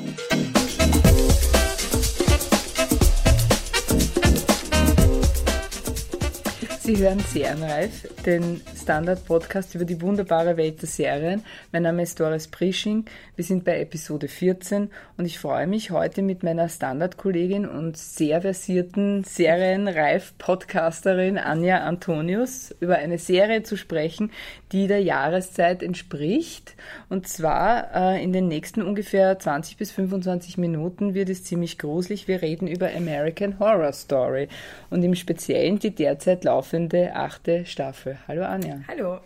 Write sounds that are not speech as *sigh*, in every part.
Thank you. Sie hören Serienreif, den Standard-Podcast über die wunderbare Welt der Serien. Mein Name ist Doris Prisching. Wir sind bei Episode 14 und ich freue mich heute mit meiner Standard-Kollegin und sehr versierten Serienreif-Podcasterin Anja Antonius über eine Serie zu sprechen, die der Jahreszeit entspricht. Und zwar äh, in den nächsten ungefähr 20 bis 25 Minuten wird es ziemlich gruselig. Wir reden über American Horror Story und im Speziellen die derzeit laufende laufende achte Staffel. Hallo Anja. Hallo.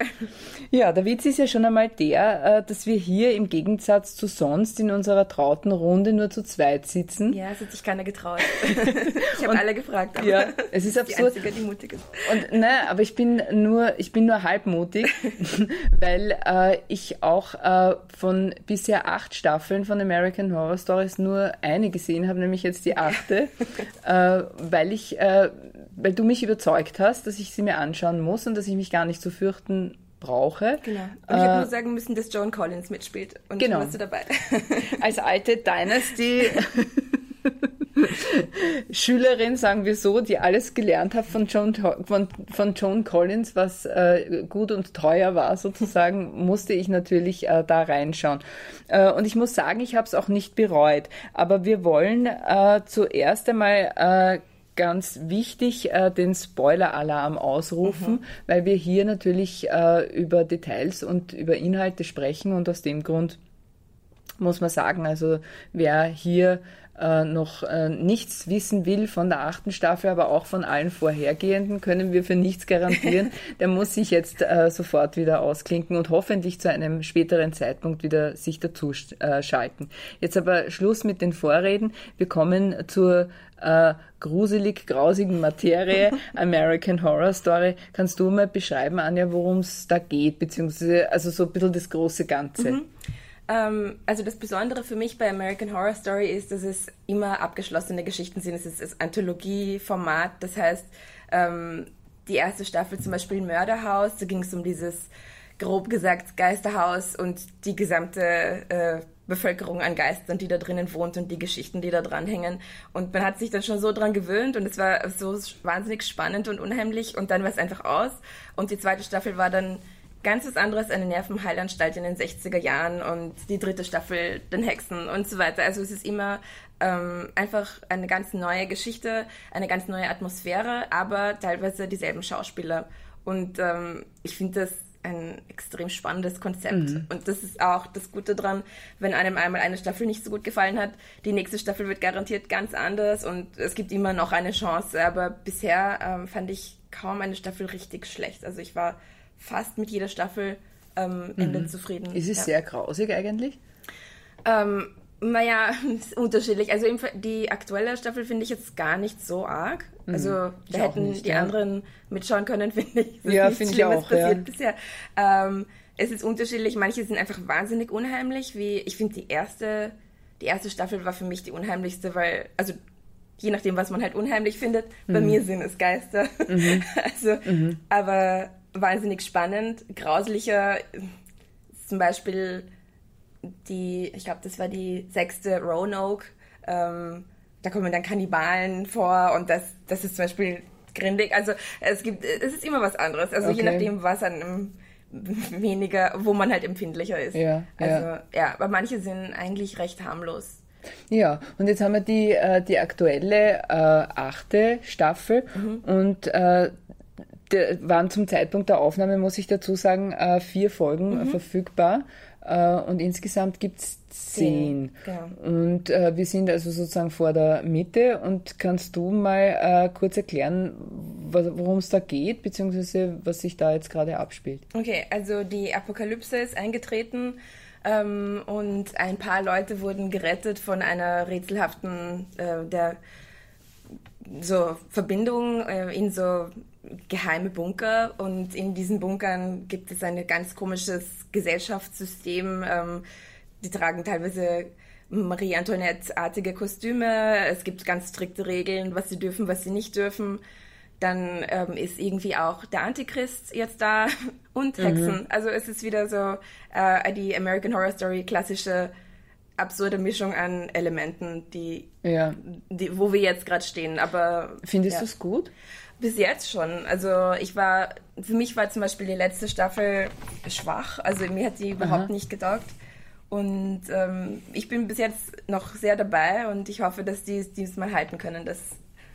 Ja, der Witz ist ja schon einmal der, äh, dass wir hier im Gegensatz zu sonst in unserer trauten Runde nur zu zweit sitzen. Ja, es hat sich keiner getraut. *laughs* ich habe alle gefragt. Aber ja, es ist absurd. Die Einzige, die mutig ist. Und ne, aber ich bin nur, ich bin nur halbmutig, *laughs* weil äh, ich auch äh, von bisher acht Staffeln von American Horror Stories nur eine gesehen habe, nämlich jetzt die achte, *laughs* äh, weil ich äh, weil du mich überzeugt hast, dass ich sie mir anschauen muss und dass ich mich gar nicht zu fürchten brauche. Genau. Und ich äh, habe nur sagen müssen, dass Joan Collins mitspielt. Und genau. warst du dabei. *laughs* *laughs* Als alte Dynasty Schülerin, sagen wir so, die alles gelernt hat von Joan, von, von Joan Collins, was äh, gut und teuer war sozusagen, musste ich natürlich äh, da reinschauen. Äh, und ich muss sagen, ich habe es auch nicht bereut. Aber wir wollen äh, zuerst einmal äh, ganz wichtig äh, den Spoiler-Alarm ausrufen, mhm. weil wir hier natürlich äh, über Details und über Inhalte sprechen und aus dem Grund muss man sagen, also wer hier äh, noch äh, nichts wissen will von der achten Staffel, aber auch von allen vorhergehenden, können wir für nichts garantieren. *laughs* Der muss sich jetzt äh, sofort wieder ausklinken und hoffentlich zu einem späteren Zeitpunkt wieder sich dazu äh, schalten. Jetzt aber Schluss mit den Vorreden. Wir kommen zur äh, gruselig grausigen Materie *laughs* American Horror Story. Kannst du mal beschreiben, Anja, worum es da geht, beziehungsweise also so ein bisschen das große Ganze? Mhm. Ähm, also das Besondere für mich bei American Horror Story ist, dass es immer abgeschlossene Geschichten sind. Es ist das Anthologieformat, das heißt, ähm, die erste Staffel zum Beispiel Mörderhaus, da ging es um dieses grob gesagt Geisterhaus und die gesamte äh, Bevölkerung an Geistern, die da drinnen wohnt und die Geschichten, die da dranhängen. Und man hat sich dann schon so dran gewöhnt und es war so wahnsinnig spannend und unheimlich und dann war es einfach aus. Und die zweite Staffel war dann ganz was anderes, eine Nervenheilanstalt in den 60er Jahren und die dritte Staffel den Hexen und so weiter. Also es ist immer ähm, einfach eine ganz neue Geschichte, eine ganz neue Atmosphäre, aber teilweise dieselben Schauspieler. Und ähm, ich finde das ein extrem spannendes Konzept. Mhm. Und das ist auch das Gute dran, wenn einem einmal eine Staffel nicht so gut gefallen hat, die nächste Staffel wird garantiert ganz anders und es gibt immer noch eine Chance. Aber bisher ähm, fand ich kaum eine Staffel richtig schlecht. Also ich war fast mit jeder Staffel ähm, Ende mhm. zufrieden. Ist es ja. sehr grausig eigentlich? Ähm, naja, *laughs* unterschiedlich. Also die aktuelle Staffel finde ich jetzt gar nicht so arg. Mhm. Also da ich hätten nicht, die ja. anderen mitschauen können, *laughs* finde ich. Das ja, finde ich auch. passiert ja. bisher. Ähm, es ist unterschiedlich. Manche sind einfach wahnsinnig unheimlich. Wie ich finde die erste, die erste Staffel war für mich die unheimlichste, weil also je nachdem, was man halt unheimlich findet. Mhm. Bei mir sind es Geister. Mhm. *laughs* also, mhm. aber wahnsinnig spannend. Grauslicher zum Beispiel die, ich glaube, das war die sechste Roanoke. Ähm, da kommen dann Kannibalen vor und das, das ist zum Beispiel grindig. Also es gibt, es ist immer was anderes. Also okay. je nachdem, was an einem weniger, wo man halt empfindlicher ist. Ja, also ja. ja, aber manche sind eigentlich recht harmlos. Ja, und jetzt haben wir die, äh, die aktuelle äh, achte Staffel mhm. und äh, waren zum Zeitpunkt der Aufnahme, muss ich dazu sagen, äh, vier Folgen mhm. verfügbar. Äh, und insgesamt gibt es zehn. Genau. Und äh, wir sind also sozusagen vor der Mitte. Und kannst du mal kurz erklären, worum es da geht, beziehungsweise was sich da jetzt gerade abspielt? Okay, also die Apokalypse ist eingetreten. Ähm, und ein paar Leute wurden gerettet von einer rätselhaften äh, der so Verbindung äh, in so geheime Bunker und in diesen Bunkern gibt es ein ganz komisches Gesellschaftssystem. Ähm, die tragen teilweise Marie Antoinette-artige Kostüme. Es gibt ganz strikte Regeln, was sie dürfen, was sie nicht dürfen. Dann ähm, ist irgendwie auch der Antichrist jetzt da *laughs* und Hexen. Mhm. Also es ist wieder so äh, die American Horror Story klassische absurde Mischung an Elementen, die, Ja. die wo wir jetzt gerade stehen. Aber Findest ja. du es gut? Bis jetzt schon. Also ich war, für mich war zum Beispiel die letzte Staffel schwach. Also mir hat sie überhaupt nicht getaugt. Und ähm, ich bin bis jetzt noch sehr dabei und ich hoffe, dass die es diesmal halten können,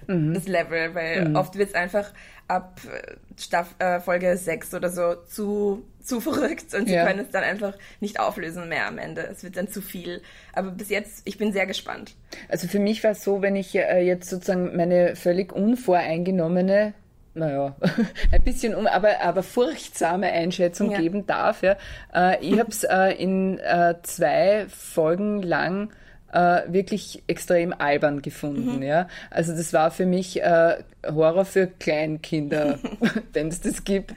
das, das Level, weil oft wird es einfach ab äh, Staff, äh, Folge 6 oder so zu, zu verrückt und sie Ja. können es dann einfach nicht auflösen mehr am Ende. Es wird dann zu viel. Aber bis jetzt, ich bin sehr gespannt. Also für mich war es so, wenn ich äh, jetzt sozusagen meine völlig unvoreingenommene, naja, *laughs* ein bisschen, um, aber, aber furchtsame Einschätzung Ja. geben darf. Ja. Äh, ich habe es äh, in äh, zwei Folgen lang äh, wirklich extrem albern gefunden. Ja. Also das war für mich äh, Horror für Kleinkinder, *laughs* *laughs* wenn es das gibt.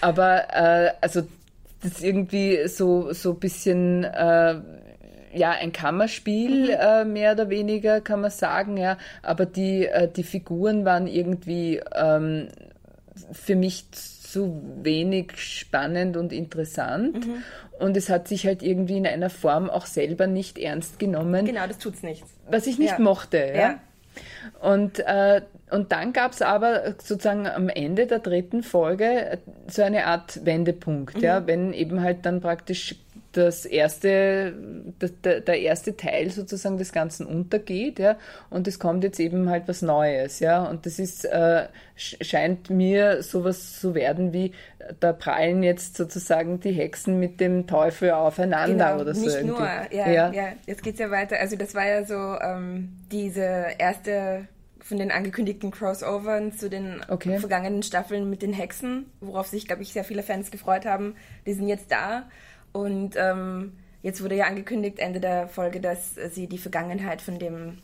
Aber äh, also das irgendwie so so bisschen äh, ja, ein Kammerspiel, äh, mehr oder weniger, kann man sagen, ja. Aber die, äh, die Figuren waren irgendwie ähm, für mich zu wenig spannend und interessant. Und es hat sich halt irgendwie in einer Form auch selber nicht ernst genommen, Genau, das tut's nicht. was ich nicht Ja. mochte. Ja. Ja. Und, äh, und dann gab es aber sozusagen am Ende der dritten Folge so eine Art Wendepunkt, Mhm. ja, wenn eben halt dann praktisch das erste, der, der erste Teil sozusagen des Ganzen untergeht, ja, und es kommt jetzt eben halt was Neues, ja, und das ist, äh, sch- scheint mir sowas zu werden wie, da prallen jetzt sozusagen die Hexen mit dem Teufel aufeinander oder so Genau, nicht irgendwie. nur. Ja, ja. jetzt geht's ja weiter. Also das war ja so ähm, diese erste von den angekündigten Crossovern zu den Okay. vergangenen Staffeln mit den Hexen, worauf sich, glaube ich, sehr viele Fans gefreut haben. Die sind jetzt da. Und ähm, jetzt wurde ja angekündigt, Ende der Folge, dass sie die Vergangenheit von dem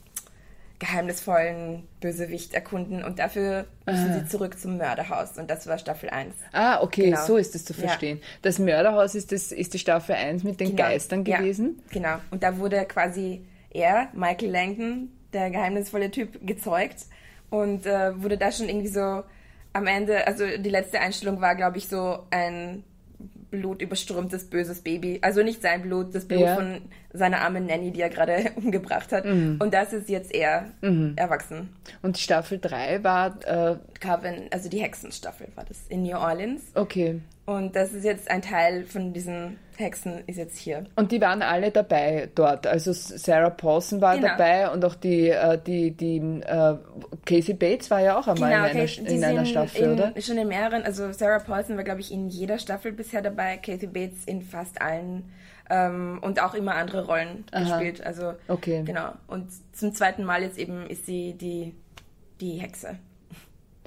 geheimnisvollen Bösewicht erkunden und dafür müssen sie zurück zum Mörderhaus und das war Staffel 1. Ah, okay, Genau. so ist es zu Ja. verstehen. Das Mörderhaus ist, das, ist die Staffel 1 mit den Genau. Geistern Ja, gewesen. genau. Und da wurde quasi er, Michael Langdon, der geheimnisvolle Typ, gezeugt und äh, wurde da schon irgendwie so am Ende, also die letzte Einstellung war, glaube ich, so ein blutüberströmtes, böses Baby. Also nicht sein Blut, das Blut Ja. von seiner armen Nanny, die er gerade *laughs* umgebracht hat. Mhm. Und das ist jetzt er erwachsen. Und Staffel 3 war, äh, Coven, also die Hexenstaffel war das in New Orleans. okay. Und das ist jetzt ein Teil von diesen Hexen, ist jetzt hier. Und die waren alle dabei dort. Also Sarah Paulson war Genau. dabei und auch die, äh, die, die äh, Casey Bates war ja auch einmal in, einer, Kate- in einer Staffel, in, oder? Schon in mehreren, also Sarah Paulson war, glaube ich, in jeder Staffel bisher dabei, Kathy Bates in fast allen ähm, und auch immer andere Rollen gespielt. Also, Okay. genau. Und zum zweiten Mal jetzt eben ist sie die, die Hexe.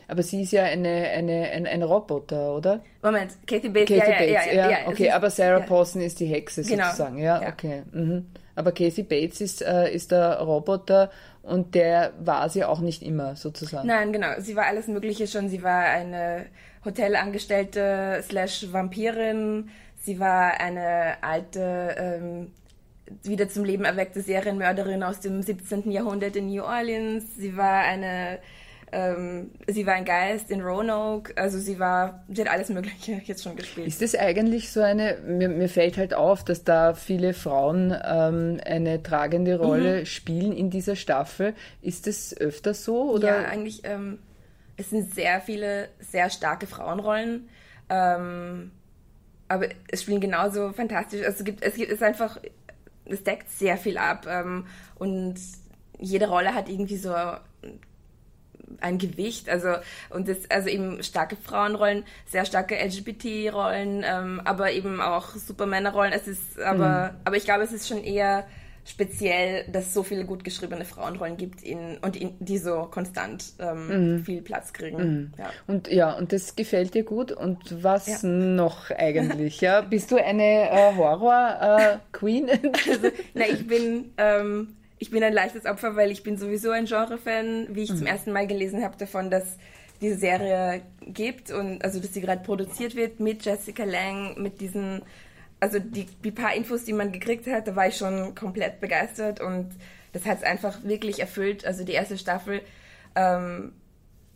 Aber sie ist ja eine, eine, ein, ein Roboter, oder? Moment, Kathy Bates, Kathy ja, ja, Bates, ja, ja, ja, es okay, aber Sarah ja. Paulson ist die Hexe Genau, sozusagen, ja, ja. okay. Mhm. Aber Casey Bates ist, äh, ist der Roboter und der war sie auch nicht immer sozusagen. Nein, genau. Sie war alles Mögliche schon. Sie war eine Hotelangestellte slash Vampirin. Sie war eine alte, ähm, wieder zum Leben erweckte Serienmörderin aus dem 17. Jahrhundert in New Orleans. Sie war eine, ähm, sie war ein Geist in Roanoke. Also sie war, sie hat alles Mögliche jetzt schon gespielt. Ist das eigentlich so eine, mir, mir fällt halt auf, dass da viele Frauen ähm, eine tragende Mhm. Rolle spielen in dieser Staffel. Ist das öfter so? Oder? Ja, eigentlich, ähm, es sind sehr viele sehr starke Frauenrollen. Ähm, aber es spielen genauso fantastisch. Also es gibt, es gibt, es einfach, es deckt sehr viel ab. Ähm, und jede Rolle hat irgendwie so ein Gewicht, also und das, also eben starke Frauenrollen, sehr starke LGBT-Rollen, ähm, aber eben auch Supermännerrollen. Es ist, aber, aber ich glaube, es ist schon eher speziell, dass es so viele gut geschriebene Frauenrollen gibt in, und in, die so konstant ähm, viel Platz kriegen. Ja. Und ja, und das gefällt dir gut. Und was Ja. noch *laughs* eigentlich? Ja, bist du eine äh, Horror-Queen? *laughs* Na, ich bin, ähm, ich bin ein leichtes Opfer, weil ich bin sowieso ein Genre-Fan, wie ich zum ersten Mal gelesen habe davon, dass diese Serie gibt und also dass sie gerade produziert wird mit Jessica Lang, mit diesen, also die, die paar Infos, die man gekriegt hat, da war ich schon komplett begeistert und das hat es einfach wirklich erfüllt. Also die erste Staffel ähm,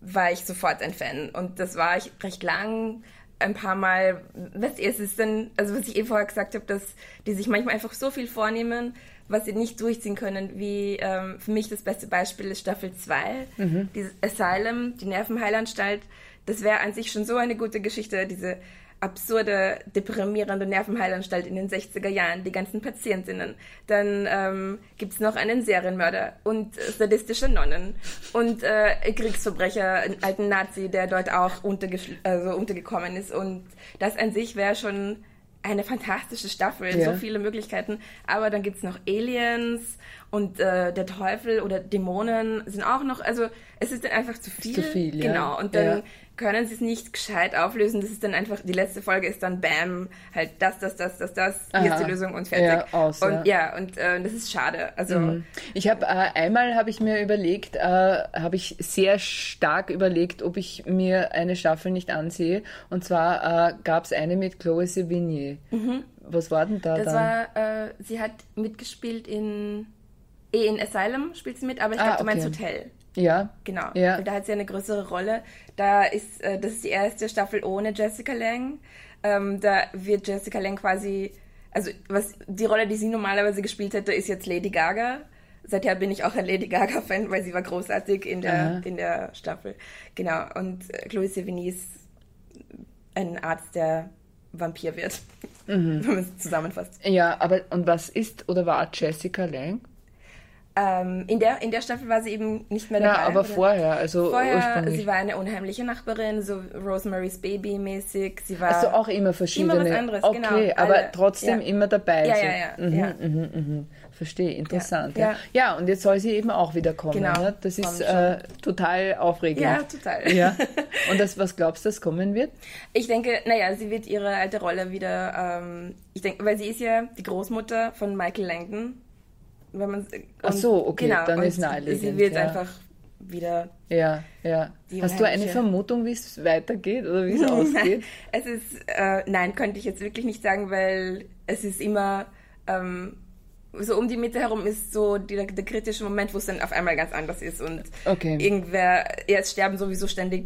war ich sofort ein Fan und das war ich recht lang ein paar Mal, weißt du, es ist dann, also was ich eh vorher gesagt habe, dass die sich manchmal einfach so viel vornehmen, was sie nicht durchziehen können, wie ähm, für mich das beste Beispiel ist Staffel 2, Mhm. dieses Asylum, die Nervenheilanstalt. Das wäre an sich schon so eine gute Geschichte, diese absurde, deprimierende Nervenheilanstalt in den 60er Jahren, die ganzen Patientinnen. Dann ähm, gibt's noch einen Serienmörder und äh, sadistische Nonnen und äh, Kriegsverbrecher, einen alten Nazi, der dort auch untergeschl- also untergekommen ist. Und das an sich wäre schon eine fantastische Staffel, Ja. so viele Möglichkeiten. Aber dann gibt's noch Aliens und äh, der Teufel oder Dämonen sind auch noch, also es ist dann einfach zu viel. zu viel, ja. Genau. Und dann Ja. Können sie es nicht gescheit auflösen. Das ist dann einfach, die letzte Folge ist dann Bam, halt das, das, das, das, das, hier ist die Lösung und fertig. Ja, aus, und ja. ja, und äh, das ist schade. Also Mhm. Ich habe äh, einmal habe ich mir überlegt, äh, habe ich sehr stark überlegt, ob ich mir eine Staffel nicht ansehe. Und zwar äh, gab es eine mit Chloe Sevigny. Was war denn da Mhm. das dann? war, äh, sie hat mitgespielt in, eh in Asylum spielt sie mit, aber ich Ah, glaube, du meinst okay. Hotel. Ja, Genau. Ja. Da hat sie eine größere Rolle. Da ist, äh, das ist die erste Staffel ohne Jessica Lange. Ähm, da wird Jessica Lange quasi, also was die Rolle, die sie normalerweise gespielt hätte, ist jetzt Lady Gaga. Seither bin ich auch ein Lady Gaga-Fan, weil sie war großartig in der, Aha. in der Staffel. Genau. Und äh, Chloe Sevigny ist ein Arzt, der Vampir wird, Mhm. *laughs* wenn man es zusammenfasst. ja, aber und was ist oder war Jessica Lange? Ähm, in, der, in der Staffel war sie eben nicht mehr dabei. Ja, aber vorher, also Vorher, ursprünglich. sie war eine unheimliche Nachbarin, so Rosemary's Baby mäßig. Sie war also auch immer verschiedene. Immer was anderes, okay, genau. aber Alle- trotzdem ja. immer dabei. Ja, so. ja, ja, Mhm, ja. Mhm, mhm. Verstehe, interessant. Ja, Ja, ja. und jetzt soll sie eben auch wieder kommen. Genau, Ne? Das ist äh, total aufregend. ja total. *laughs* Ja. *laughs* Und das, was glaubst du, das kommen wird? Ich denke, naja, sie wird ihre alte Rolle wieder. Ähm, ich denke, weil sie ist ja die Großmutter von Michael Langdon. Wenn man Ach so, okay, genau, dann ist naheliegend, Sie wird ja. einfach wieder Ja, ja. Hast du eine Vermutung, wie es weitergeht oder wie es *laughs* ausgeht? Es ist, äh, nein, könnte ich jetzt wirklich nicht sagen, weil es ist immer, ähm, so um die Mitte herum ist so die, der kritische Moment, wo es dann auf einmal ganz anders ist und Okay. irgendwer, jetzt sterben sowieso ständig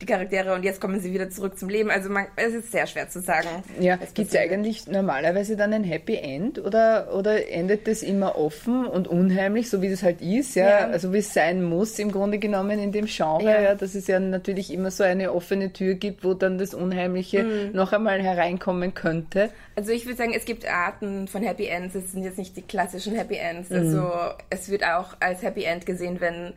die Charaktere und jetzt kommen sie wieder zurück zum Leben. Also man, es ist sehr schwer zu sagen. Ja, gibt es eigentlich normalerweise dann ein Happy End oder, oder endet das immer offen und unheimlich, so wie das halt ist, ja, Ja. also wie es sein muss im Grunde genommen in dem Genre, ja. Ja. dass es ja natürlich immer so eine offene Tür gibt, wo dann das Unheimliche Mhm. noch einmal hereinkommen könnte. Also ich würde sagen, es gibt Arten von Happy Ends. Es sind jetzt nicht die klassischen Happy Ends. Mhm. Also es wird auch als Happy End gesehen, wenn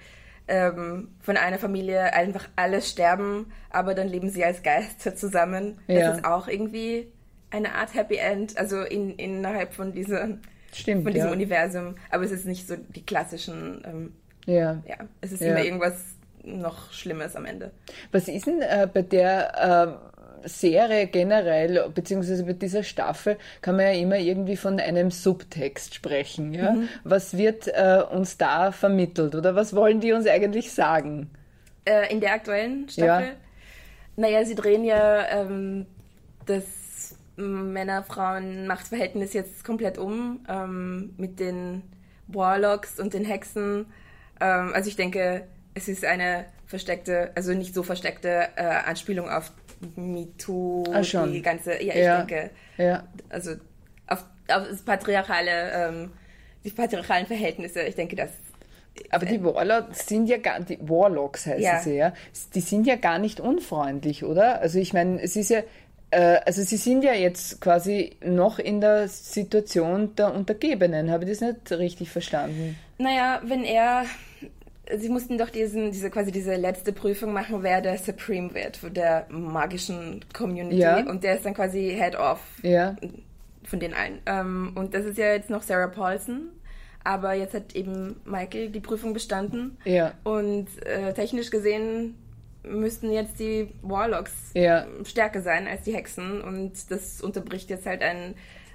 ähm, von einer Familie einfach alle sterben, aber dann leben sie als Geister zusammen. Das Ja. ist auch irgendwie eine Art Happy End, also in, innerhalb von, dieser, Stimmt, von diesem ja. Universum. Aber es ist nicht so die klassischen, ähm, Ja. ja, es ist immer irgendwas noch Schlimmes am Ende. Was ist denn äh, bei der äh, Serie generell, beziehungsweise bei dieser Staffel, kann man ja immer irgendwie von einem Subtext sprechen. Ja? Mhm. Was wird äh, uns da vermittelt oder was wollen die uns eigentlich sagen? Äh, in der aktuellen Staffel? Ja. Naja, sie drehen ja ähm, das Männer-Frauen-Machtverhältnis jetzt komplett um ähm, mit den Warlocks und den Hexen. Ähm, also ich denke, es ist eine versteckte, also nicht so versteckte äh, Anspielung auf MeToo, Ah, schon. die ganze, ja, ich Ja. denke, Ja. also auf, auf das patriarchale, ähm, die patriarchalen Verhältnisse, ich denke, das Aber die Warlocks sind ja gar, die Warlocks heißen Ja. sie ja, die sind ja gar nicht unfreundlich, oder? Also ich meine, es ist ja, äh, also sie sind ja jetzt quasi noch in der Situation der Untergebenen. Habe ich das nicht richtig verstanden? Naja, wenn er. Sie mussten doch diesen, diese quasi diese letzte Prüfung machen, wer der Supreme wird von der magischen Community. Ja. Und der ist dann quasi Head of Ja. von den allen. Ähm, und das ist ja jetzt noch Sarah Paulson. Aber jetzt hat eben Michael die Prüfung bestanden. Ja. Und äh, technisch gesehen müssten jetzt die Warlocks Ja. stärker sein als die Hexen. Und das unterbricht jetzt halt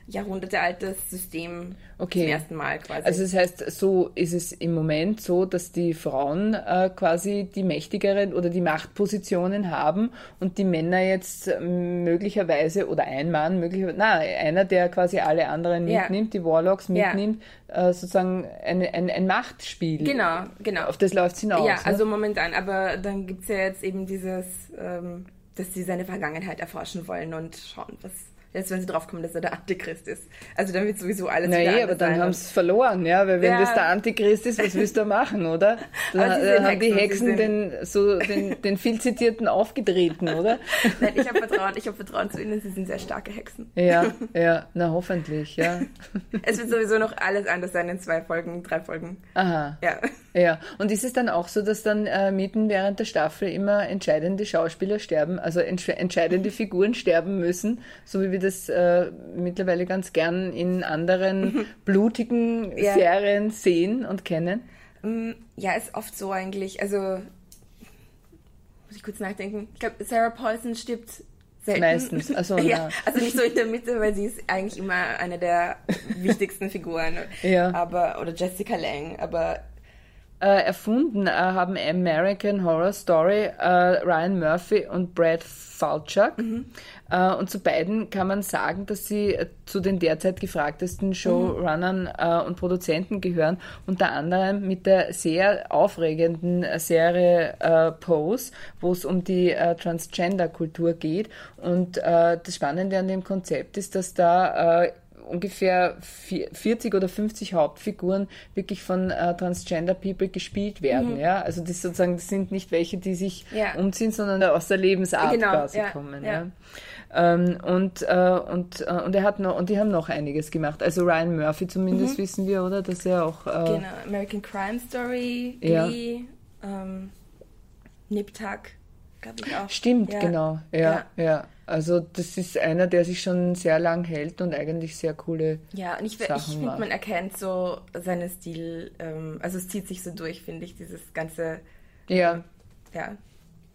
ein jahrhundertealtes System Okay. zum ersten Mal quasi. Also das heißt, so ist es im Moment so, dass die Frauen äh, quasi die mächtigeren oder die Machtpositionen haben und die Männer jetzt ähm, möglicherweise oder ein Mann möglicherweise, na einer, der quasi alle anderen Ja. mitnimmt, die Warlocks Ja. mitnimmt, äh, sozusagen eine, ein, ein Machtspiel. Genau, genau. Auf das läuft es hinaus. ja, ne? also momentan. Aber dann gibt es ja jetzt eben dieses, ähm, dass sie seine Vergangenheit erforschen wollen und schauen, was, Jetzt, wenn sie draufkommen, dass er der Antichrist ist. Also dann wird sowieso alles naja, wieder aber dann haben sie verloren, ja, weil wenn Ja. das der Antichrist ist, was willst du machen, oder? *laughs* Dann haben die Hexen, den, so den, den viel zitierten aufgetreten, oder? *laughs* Nein, ich habe Vertrauen, ich habe Vertrauen zu ihnen, sie sind sehr starke Hexen. Ja, *laughs* ja, na hoffentlich, ja. Es wird sowieso noch alles anders sein in zwei Folgen, drei Folgen. Aha. Ja. Ja, und ist es dann auch so, dass dann äh, mitten während der Staffel immer entscheidende Schauspieler sterben, also entsch entscheidende *laughs* Figuren sterben müssen, so wie wir das äh, mittlerweile ganz gern in anderen *laughs* blutigen Ja. Serien sehen und kennen? Mm, Ja, ist oft so eigentlich. Also, muss ich kurz nachdenken. Ich glaube, Sarah Paulson stirbt selten. Meistens. Ach so, *laughs* ja, also nicht so in der Mitte, weil sie ist eigentlich immer eine der wichtigsten Figuren. Ja. Aber, oder Jessica Lang, aber Äh, erfunden äh, haben American Horror Story äh, Ryan Murphy und Brad Falchuk. Äh, und zu beiden kann man sagen, dass sie äh, zu den derzeit gefragtesten Showrunnern äh, und Produzenten gehören. Unter anderem mit der sehr aufregenden Serie Pose, wo es um die Transgender-Kultur geht. Und das Spannende an dem Konzept ist, dass da ungefähr vier- 40 oder 50 Hauptfiguren wirklich von äh, Transgender People gespielt werden. Ja? Also das sozusagen das sind nicht welche, die sich Ja. umziehen, sondern aus der Lebensart Genau, quasi ja, kommen. ja. Ähm, und, äh, und, äh, und er hat noch und die haben noch einiges gemacht. Also Ryan Murphy zumindest wissen wir, oder? Dass er auch äh, genau. American Crime Story. Glee, ähm, Nip Tuck, glaube ich auch. Stimmt, genau. Ja, ja, Also das ist einer, der sich schon sehr lang hält und eigentlich sehr coole. Ja, und ich, ich finde, man erkennt so seinen Stil, ähm, also es zieht sich so durch, finde ich, dieses ganze, Ja, ja.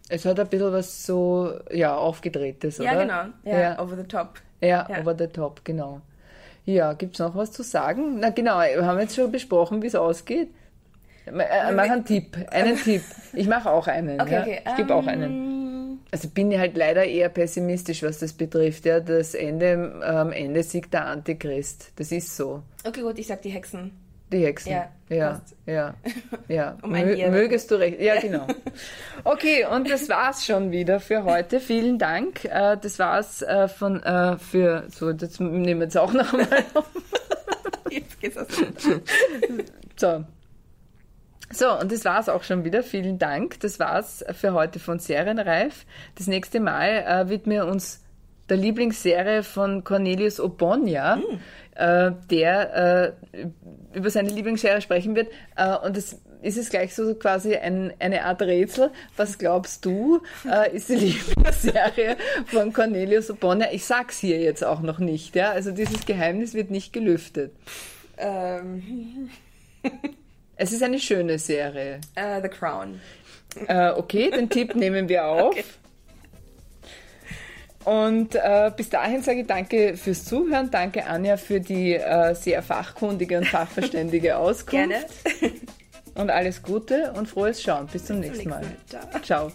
es hat ein bisschen was so, ja, aufgedrehtes, oder? Ja, genau. Ja, Ja. over the top. Ja, Ja. over the top, genau. Ja, gibt's noch was zu sagen? Na genau, wir haben jetzt schon besprochen, wie es ausgeht. Äh, Mach einen Tipp, einen *laughs* Tipp. Ich mache auch einen. Okay, ja. okay. Ich gebe auch einen. Ähm, Also bin ich halt leider eher pessimistisch, was das betrifft. Ja, das Ende, am Ende siegt der Antichrist. Das ist so. Okay, gut, ich sag die Hexen. Die Hexen. Ja, ja, ja. *laughs* ja. Um Mö mögest du recht. Ja, genau. Okay, und das war's schon wieder für heute. Vielen Dank. Äh, Das war's äh, von äh, für so jetzt nehmen wir jetzt auch noch einmal auf. *laughs* Jetzt geht's aus. So. So, und das war's auch schon wieder. Vielen Dank. Das war's für heute von Serienreif. Das nächste Mal äh, widmen wir uns der Lieblingsserie von Cornelius Obonia, äh, der äh, über seine Lieblingsserie sprechen wird. Äh, und das ist es gleich so quasi ein, eine Art Rätsel. Was glaubst du, äh, ist die *laughs* Lieblingsserie von Cornelius Obonia? Ich sag's hier jetzt auch noch nicht. Ja? Also dieses Geheimnis wird nicht gelüftet. ähm, *laughs* Es ist eine schöne Serie. äh, The Crown. Äh, okay, den Tipp *laughs* nehmen wir auf. Okay. Und äh, bis dahin sage ich danke fürs Zuhören. Danke, Anja, für die äh, sehr fachkundige und fachverständige *laughs* Auskunft. Gerne. Und alles Gute und frohes Schauen. Bis zum nächsten Mal. nächsten Mal. Ciao.